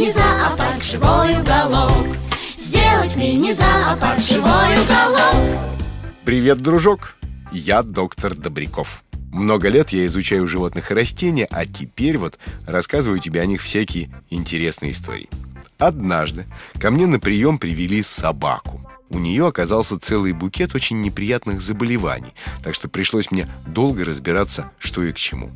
мини-зоопарк живой уголок Сделать мини-зоопарк живой уголок Привет, дружок! Я доктор Добряков. Много лет я изучаю животных и растения, а теперь вот рассказываю тебе о них всякие интересные истории. Однажды ко мне на прием привели собаку. У нее оказался целый букет очень неприятных заболеваний, так что пришлось мне долго разбираться, что и к чему.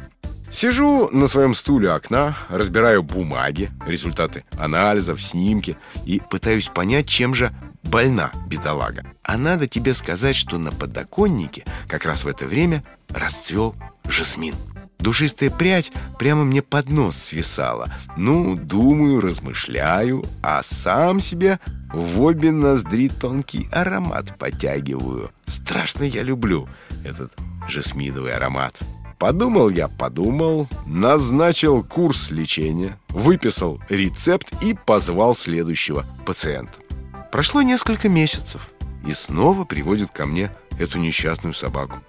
Сижу на своем стуле окна, разбираю бумаги, результаты анализов, снимки и пытаюсь понять, чем же больна бедолага. А надо тебе сказать, что на подоконнике как раз в это время расцвел жасмин. Душистая прядь прямо мне под нос свисала. Ну, думаю, размышляю, а сам себе в обе ноздри тонкий аромат потягиваю. Страшно я люблю этот жасминовый аромат. Подумал я, подумал, назначил курс лечения, выписал рецепт и позвал следующего пациента. Прошло несколько месяцев, и снова приводит ко мне эту несчастную собаку.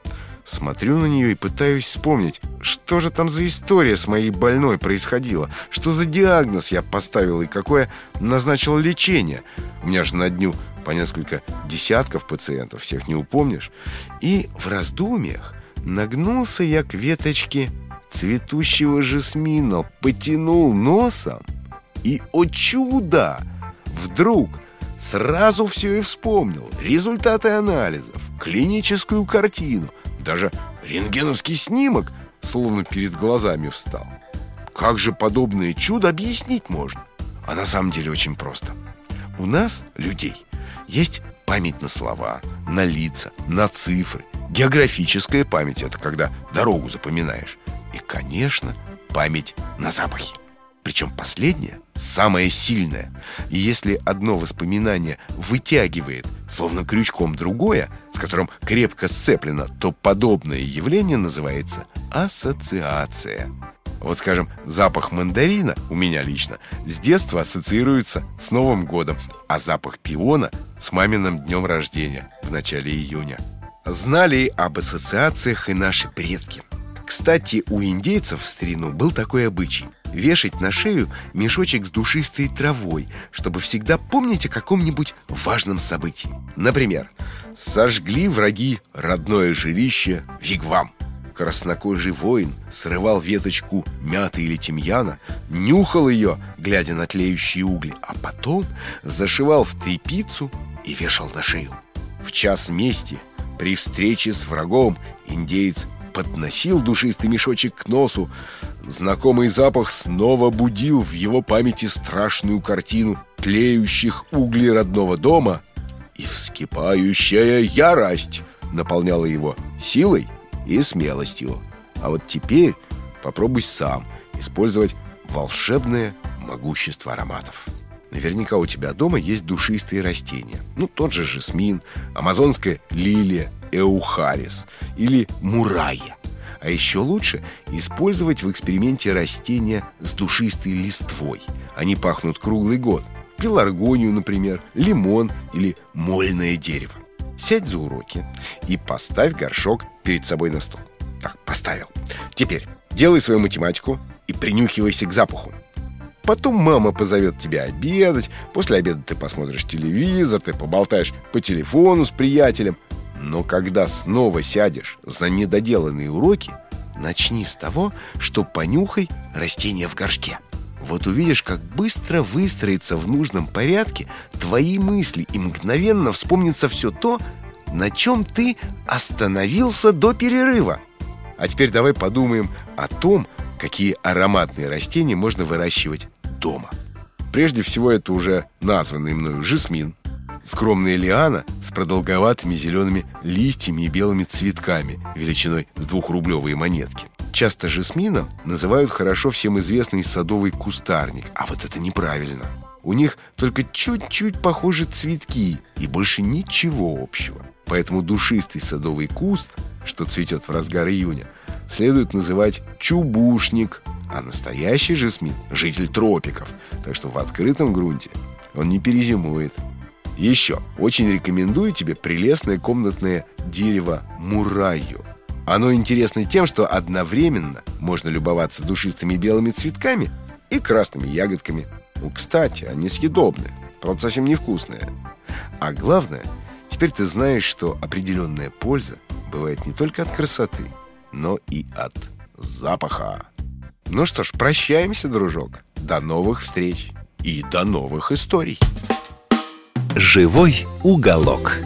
Смотрю на нее и пытаюсь вспомнить, что же там за история с моей больной происходила, что за диагноз я поставил и какое назначил лечение. У меня же на дню по несколько десятков пациентов, всех не упомнишь. И в раздумьях нагнулся я к веточке цветущего жасмина, потянул носом, и, о чудо, вдруг сразу все и вспомнил. Результаты анализов, клиническую картину, даже рентгеновский снимок словно перед глазами встал. Как же подобное чудо объяснить можно? А на самом деле очень просто. У нас, людей, есть память на слова, на лица, на цифры. Географическая память – это когда дорогу запоминаешь. И, конечно, память на запахи. Причем последняя самая сильная. И если одно воспоминание вытягивает, словно крючком другое, с которым крепко сцеплено, то подобное явление называется ассоциация. Вот, скажем, запах мандарина у меня лично с детства ассоциируется с Новым годом, а запах пиона с маминым днем рождения в начале июня. Знали об ассоциациях и наши предки. Кстати, у индейцев в старину был такой обычай вешать на шею мешочек с душистой травой, чтобы всегда помнить о каком-нибудь важном событии. Например, сожгли враги родное жилище Вигвам. Краснокожий воин срывал веточку мяты или тимьяна, нюхал ее, глядя на тлеющие угли, а потом зашивал в тряпицу и вешал на шею. В час мести при встрече с врагом индеец подносил душистый мешочек к носу. Знакомый запах снова будил в его памяти страшную картину тлеющих углей родного дома, и вскипающая ярость наполняла его силой и смелостью. А вот теперь попробуй сам использовать волшебное могущество ароматов. Наверняка у тебя дома есть душистые растения. Ну, тот же жасмин, амазонская лилия, эухарис или мурая. А еще лучше использовать в эксперименте растения с душистой листвой. Они пахнут круглый год. Пеларгонию, например, лимон или мольное дерево. Сядь за уроки и поставь горшок перед собой на стол. Так, поставил. Теперь делай свою математику и принюхивайся к запаху. Потом мама позовет тебя обедать. После обеда ты посмотришь телевизор, ты поболтаешь по телефону с приятелем. Но когда снова сядешь за недоделанные уроки, начни с того, что понюхай растение в горшке. Вот увидишь, как быстро выстроится в нужном порядке твои мысли и мгновенно вспомнится все то, на чем ты остановился до перерыва. А теперь давай подумаем о том, какие ароматные растения можно выращивать дома. Прежде всего это уже названный мною жасмин, скромная лиана с продолговатыми зелеными листьями и белыми цветками величиной с двухрублевые монетки. Часто жасмином называют хорошо всем известный садовый кустарник, а вот это неправильно. У них только чуть-чуть похожи цветки и больше ничего общего. Поэтому душистый садовый куст, что цветет в разгар июня, следует называть чубушник, а настоящий жасмин – житель тропиков, так что в открытом грунте он не перезимует. Еще очень рекомендую тебе прелестное комнатное дерево мурайю. Оно интересно тем, что одновременно можно любоваться душистыми белыми цветками и красными ягодками. Ну, кстати, они съедобны, правда совсем невкусные. А главное, теперь ты знаешь, что определенная польза бывает не только от красоты, но и от запаха. Ну что ж, прощаемся, дружок. До новых встреч и до новых историй. «Живой уголок».